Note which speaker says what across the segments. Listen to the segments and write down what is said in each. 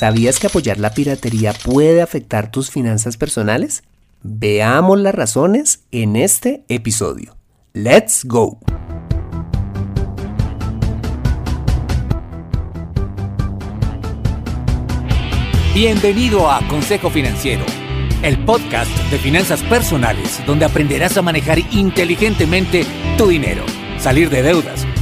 Speaker 1: ¿Sabías que apoyar la piratería puede afectar tus finanzas personales? Veamos las razones en este episodio. ¡Let's go!
Speaker 2: Bienvenido a Consejo Financiero, el podcast de finanzas personales donde aprenderás a manejar inteligentemente tu dinero, salir de deudas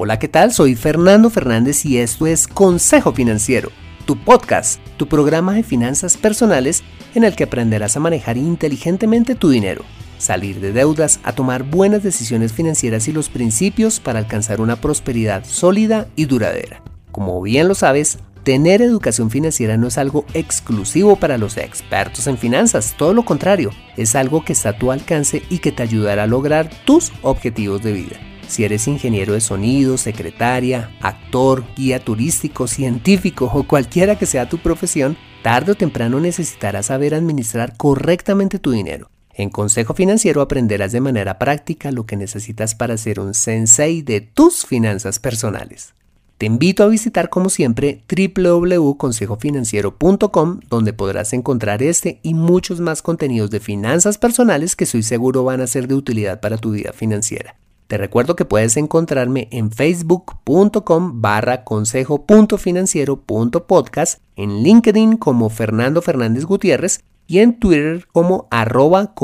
Speaker 1: Hola, ¿qué tal? Soy Fernando Fernández y esto es Consejo Financiero, tu podcast, tu programa de finanzas personales en el que aprenderás a manejar inteligentemente tu dinero, salir de deudas, a tomar buenas decisiones financieras y los principios para alcanzar una prosperidad sólida y duradera. Como bien lo sabes, Tener educación financiera no es algo exclusivo para los expertos en finanzas, todo lo contrario, es algo que está a tu alcance y que te ayudará a lograr tus objetivos de vida. Si eres ingeniero de sonido, secretaria, actor, guía turístico, científico o cualquiera que sea tu profesión, tarde o temprano necesitarás saber administrar correctamente tu dinero. En Consejo Financiero aprenderás de manera práctica lo que necesitas para ser un sensei de tus finanzas personales. Te invito a visitar como siempre www.consejofinanciero.com donde podrás encontrar este y muchos más contenidos de finanzas personales que estoy seguro van a ser de utilidad para tu vida financiera. Te recuerdo que puedes encontrarme en facebook.com barra consejo.financiero.podcast, en LinkedIn como Fernando Fernández Gutiérrez y en Twitter como arroba.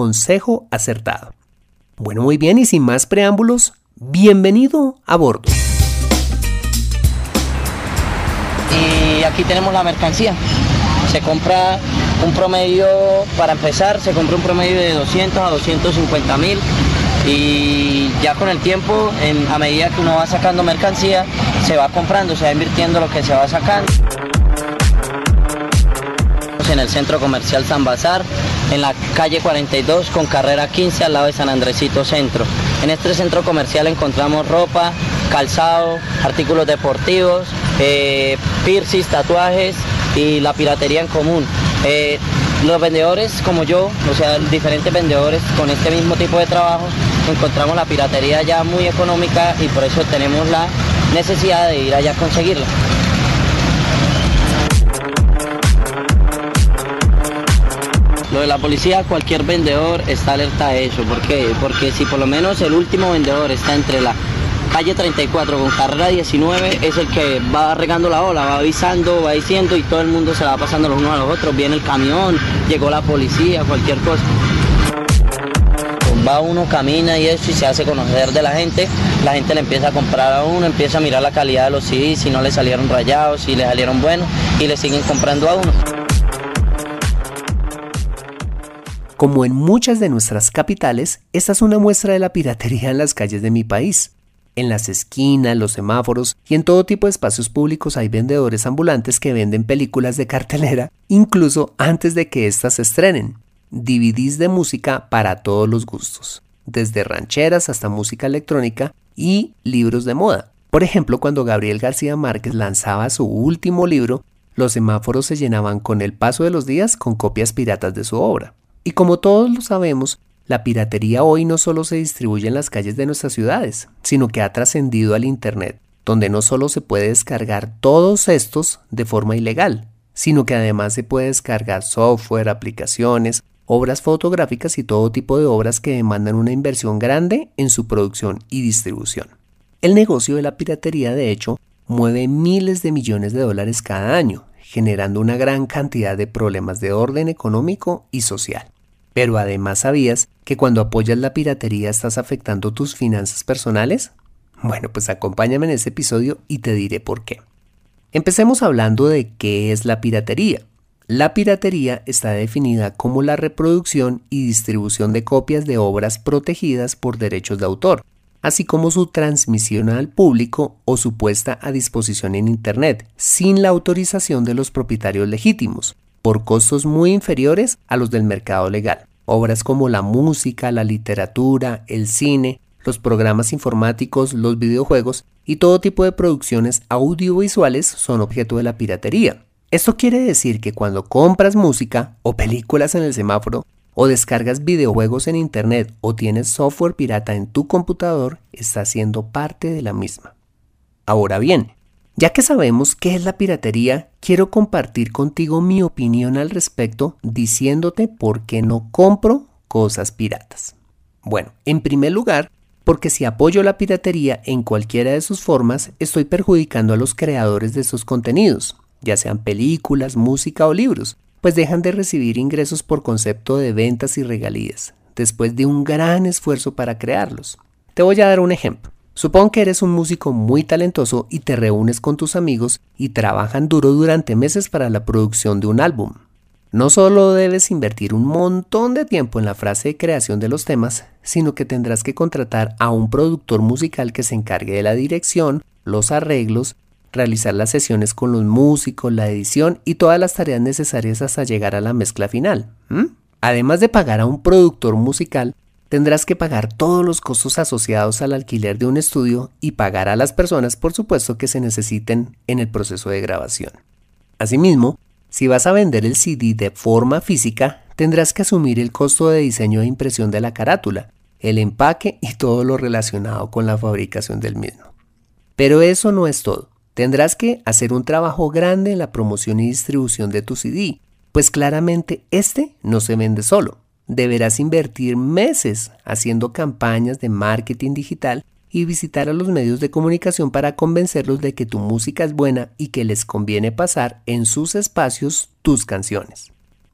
Speaker 1: Bueno, muy bien y sin más preámbulos, bienvenido a bordo.
Speaker 3: Y aquí tenemos la mercancía. Se compra un promedio, para empezar, se compra un promedio de 200 a 250 mil y ya con el tiempo, a medida que uno va sacando mercancía, se va comprando, se va invirtiendo lo que se va sacando. En el centro comercial San Bazar, en la calle 42 con carrera 15 al lado de San Andresito Centro. En este centro comercial encontramos ropa, calzado, artículos deportivos, eh, tatuajes y la piratería en común. Eh, los vendedores como yo, o sea, diferentes vendedores con este mismo tipo de trabajo, encontramos la piratería ya muy económica y por eso tenemos la necesidad de ir allá a conseguirla. Lo de la policía, cualquier vendedor está alerta a eso. ¿Por qué? Porque si por lo menos el último vendedor está entre la calle 34 con carrera 19 es el que va regando la ola, va avisando, va diciendo y todo el mundo se va pasando los unos a los otros. Viene el camión, llegó la policía, cualquier cosa. Va uno, camina y eso y se hace conocer de la gente. La gente le empieza a comprar a uno, empieza a mirar la calidad de los CDs, si no le salieron rayados, si le salieron buenos y le siguen comprando a uno.
Speaker 1: Como en muchas de nuestras capitales, esta es una muestra de la piratería en las calles de mi país. En las esquinas, los semáforos y en todo tipo de espacios públicos hay vendedores ambulantes que venden películas de cartelera incluso antes de que éstas se estrenen. DVDs de música para todos los gustos, desde rancheras hasta música electrónica y libros de moda. Por ejemplo, cuando Gabriel García Márquez lanzaba su último libro, los semáforos se llenaban con el paso de los días con copias piratas de su obra. Y como todos lo sabemos, la piratería hoy no solo se distribuye en las calles de nuestras ciudades, sino que ha trascendido al Internet, donde no solo se puede descargar todos estos de forma ilegal, sino que además se puede descargar software, aplicaciones, obras fotográficas y todo tipo de obras que demandan una inversión grande en su producción y distribución. El negocio de la piratería, de hecho, mueve miles de millones de dólares cada año, generando una gran cantidad de problemas de orden económico y social. Pero además sabías que cuando apoyas la piratería estás afectando tus finanzas personales? Bueno, pues acompáñame en este episodio y te diré por qué. Empecemos hablando de qué es la piratería. La piratería está definida como la reproducción y distribución de copias de obras protegidas por derechos de autor, así como su transmisión al público o su puesta a disposición en Internet, sin la autorización de los propietarios legítimos, por costos muy inferiores a los del mercado legal. Obras como la música, la literatura, el cine, los programas informáticos, los videojuegos y todo tipo de producciones audiovisuales son objeto de la piratería. Esto quiere decir que cuando compras música o películas en el semáforo, o descargas videojuegos en Internet o tienes software pirata en tu computador, está siendo parte de la misma. Ahora bien, ya que sabemos qué es la piratería, quiero compartir contigo mi opinión al respecto diciéndote por qué no compro cosas piratas. Bueno, en primer lugar, porque si apoyo la piratería en cualquiera de sus formas, estoy perjudicando a los creadores de esos contenidos, ya sean películas, música o libros, pues dejan de recibir ingresos por concepto de ventas y regalías, después de un gran esfuerzo para crearlos. Te voy a dar un ejemplo. Supón que eres un músico muy talentoso y te reúnes con tus amigos y trabajan duro durante meses para la producción de un álbum. No solo debes invertir un montón de tiempo en la frase de creación de los temas, sino que tendrás que contratar a un productor musical que se encargue de la dirección, los arreglos realizar las sesiones con los músicos, la edición y todas las tareas necesarias hasta llegar a la mezcla final. Además de pagar a un productor musical, tendrás que pagar todos los costos asociados al alquiler de un estudio y pagar a las personas, por supuesto, que se necesiten en el proceso de grabación. Asimismo, si vas a vender el CD de forma física, tendrás que asumir el costo de diseño e impresión de la carátula, el empaque y todo lo relacionado con la fabricación del mismo. Pero eso no es todo. Tendrás que hacer un trabajo grande en la promoción y distribución de tu CD, pues claramente este no se vende solo. Deberás invertir meses haciendo campañas de marketing digital y visitar a los medios de comunicación para convencerlos de que tu música es buena y que les conviene pasar en sus espacios tus canciones.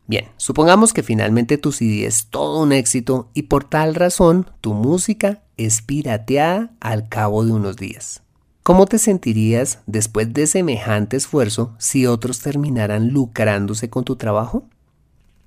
Speaker 1: Bien, supongamos que finalmente tu CD es todo un éxito y por tal razón tu música es pirateada al cabo de unos días. ¿Cómo te sentirías después de semejante esfuerzo si otros terminaran lucrándose con tu trabajo?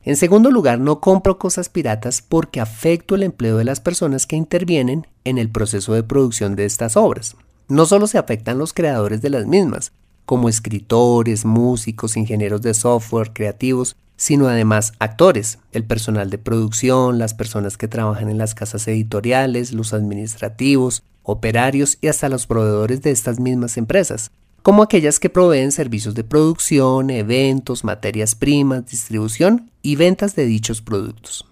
Speaker 1: En segundo lugar, no compro cosas piratas porque afecto el empleo de las personas que intervienen en el proceso de producción de estas obras. No solo se afectan los creadores de las mismas, como escritores, músicos, ingenieros de software, creativos, sino además actores, el personal de producción, las personas que trabajan en las casas editoriales, los administrativos, operarios y hasta los proveedores de estas mismas empresas, como aquellas que proveen servicios de producción, eventos, materias primas, distribución y ventas de dichos productos.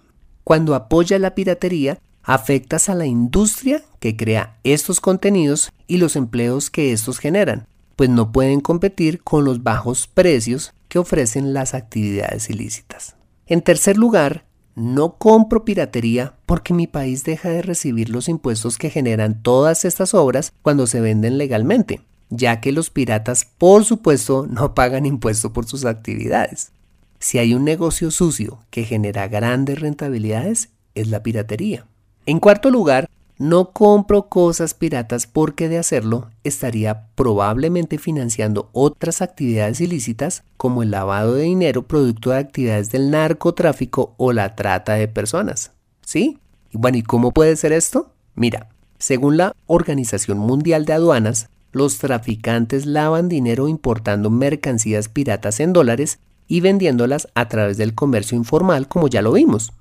Speaker 1: Cuando apoya la piratería, afectas a la industria que crea estos contenidos y los empleos que estos generan, pues no pueden competir con los bajos precios que ofrecen las actividades ilícitas. En tercer lugar, no compro piratería porque mi país deja de recibir los impuestos que generan todas estas obras cuando se venden legalmente, ya que los piratas, por supuesto, no pagan impuesto por sus actividades. Si hay un negocio sucio que genera grandes rentabilidades, es la piratería. En cuarto lugar, no compro cosas piratas porque de hacerlo estaría probablemente financiando otras actividades ilícitas como el lavado de dinero producto de actividades del narcotráfico o la trata de personas. ¿Sí? Bueno, ¿y cómo puede ser esto? Mira, según la Organización Mundial de Aduanas, los traficantes lavan dinero importando mercancías piratas en dólares y vendiéndolas a través del comercio informal como ya lo vimos.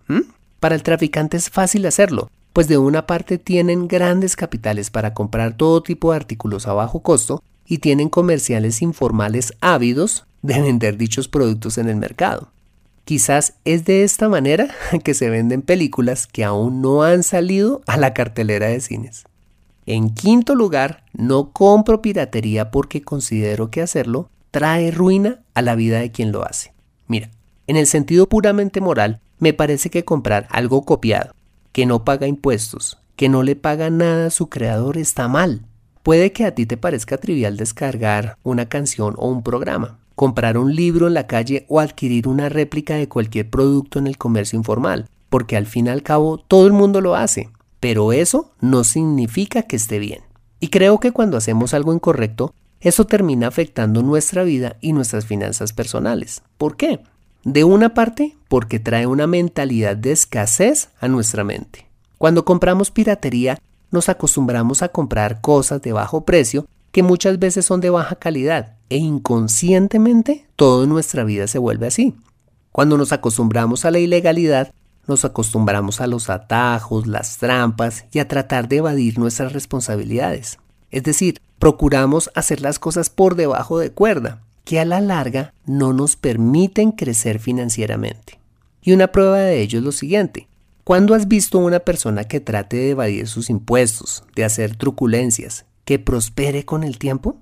Speaker 1: Para el traficante es fácil hacerlo, pues de una parte tienen grandes capitales para comprar todo tipo de artículos a bajo costo y tienen comerciales informales ávidos de vender dichos productos en el mercado. Quizás es de esta manera que se venden películas que aún no han salido a la cartelera de cines. En quinto lugar, no compro piratería porque considero que hacerlo trae ruina a la vida de quien lo hace. Mira, en el sentido puramente moral, me parece que comprar algo copiado, que no paga impuestos, que no le paga nada a su creador está mal. Puede que a ti te parezca trivial descargar una canción o un programa, comprar un libro en la calle o adquirir una réplica de cualquier producto en el comercio informal, porque al fin y al cabo todo el mundo lo hace, pero eso no significa que esté bien. Y creo que cuando hacemos algo incorrecto, eso termina afectando nuestra vida y nuestras finanzas personales. ¿Por qué? De una parte, porque trae una mentalidad de escasez a nuestra mente. Cuando compramos piratería, nos acostumbramos a comprar cosas de bajo precio que muchas veces son de baja calidad e inconscientemente todo en nuestra vida se vuelve así. Cuando nos acostumbramos a la ilegalidad, nos acostumbramos a los atajos, las trampas y a tratar de evadir nuestras responsabilidades. Es decir, procuramos hacer las cosas por debajo de cuerda, que a la larga no nos permiten crecer financieramente. Y una prueba de ello es lo siguiente. ¿Cuándo has visto a una persona que trate de evadir sus impuestos, de hacer truculencias, que prospere con el tiempo?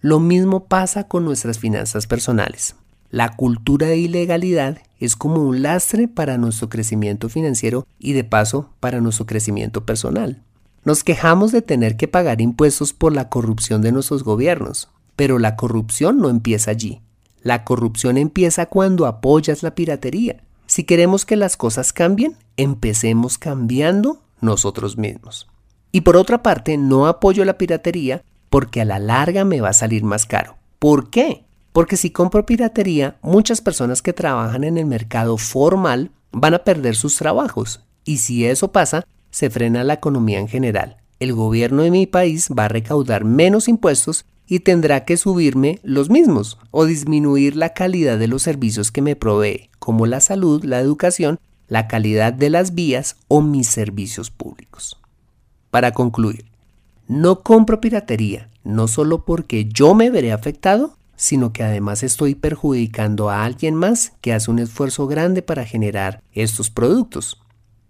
Speaker 1: Lo mismo pasa con nuestras finanzas personales. La cultura de ilegalidad es como un lastre para nuestro crecimiento financiero y de paso para nuestro crecimiento personal. Nos quejamos de tener que pagar impuestos por la corrupción de nuestros gobiernos, pero la corrupción no empieza allí. La corrupción empieza cuando apoyas la piratería. Si queremos que las cosas cambien, empecemos cambiando nosotros mismos. Y por otra parte, no apoyo la piratería porque a la larga me va a salir más caro. ¿Por qué? Porque si compro piratería, muchas personas que trabajan en el mercado formal van a perder sus trabajos. Y si eso pasa, se frena la economía en general. El gobierno de mi país va a recaudar menos impuestos y tendrá que subirme los mismos o disminuir la calidad de los servicios que me provee, como la salud, la educación, la calidad de las vías o mis servicios públicos. Para concluir, no compro piratería, no solo porque yo me veré afectado, sino que además estoy perjudicando a alguien más que hace un esfuerzo grande para generar estos productos.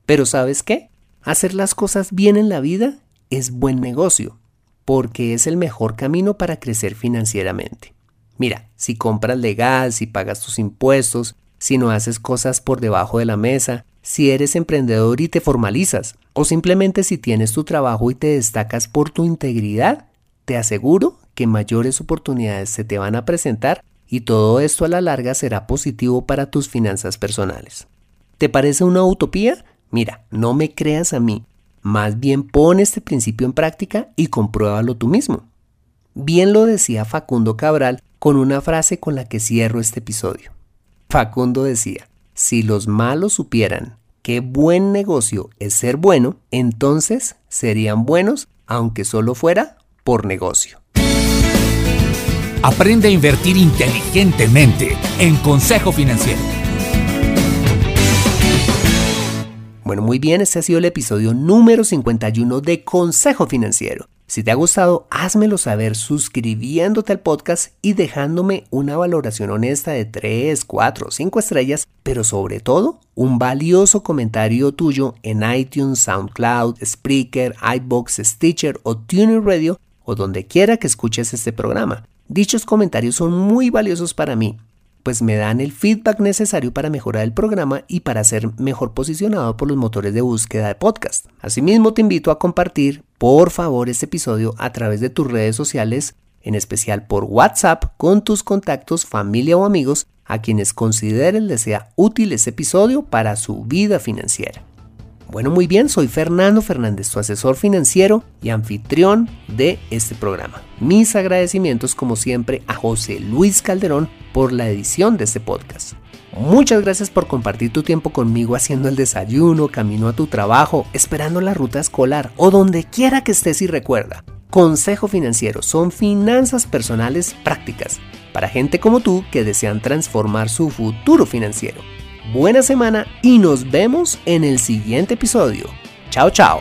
Speaker 1: Pero ¿sabes qué? Hacer las cosas bien en la vida es buen negocio, porque es el mejor camino para crecer financieramente. Mira, si compras legal, si pagas tus impuestos, si no haces cosas por debajo de la mesa, si eres emprendedor y te formalizas, o simplemente si tienes tu trabajo y te destacas por tu integridad, te aseguro que mayores oportunidades se te van a presentar y todo esto a la larga será positivo para tus finanzas personales. ¿Te parece una utopía? Mira, no me creas a mí, más bien pon este principio en práctica y compruébalo tú mismo. Bien lo decía Facundo Cabral con una frase con la que cierro este episodio. Facundo decía, si los malos supieran qué buen negocio es ser bueno, entonces serían buenos aunque solo fuera por negocio.
Speaker 2: Aprende a invertir inteligentemente en Consejo Financiero.
Speaker 1: Bueno, muy bien, este ha sido el episodio número 51 de Consejo Financiero. Si te ha gustado, házmelo saber suscribiéndote al podcast y dejándome una valoración honesta de 3, 4, 5 estrellas, pero sobre todo un valioso comentario tuyo en iTunes, SoundCloud, Spreaker, iBox, Stitcher o TuneIn Radio o donde quiera que escuches este programa. Dichos comentarios son muy valiosos para mí pues me dan el feedback necesario para mejorar el programa y para ser mejor posicionado por los motores de búsqueda de podcast. Asimismo, te invito a compartir, por favor, este episodio a través de tus redes sociales, en especial por WhatsApp, con tus contactos, familia o amigos a quienes consideren les sea útil este episodio para su vida financiera. Bueno, muy bien, soy Fernando Fernández, tu asesor financiero y anfitrión de este programa. Mis agradecimientos, como siempre, a José Luis Calderón por la edición de este podcast. Muchas gracias por compartir tu tiempo conmigo haciendo el desayuno, camino a tu trabajo, esperando la ruta escolar o donde quiera que estés y recuerda. Consejo Financiero son finanzas personales prácticas para gente como tú que desean transformar su futuro financiero buena semana y nos vemos en el siguiente episodio. Chao, chao.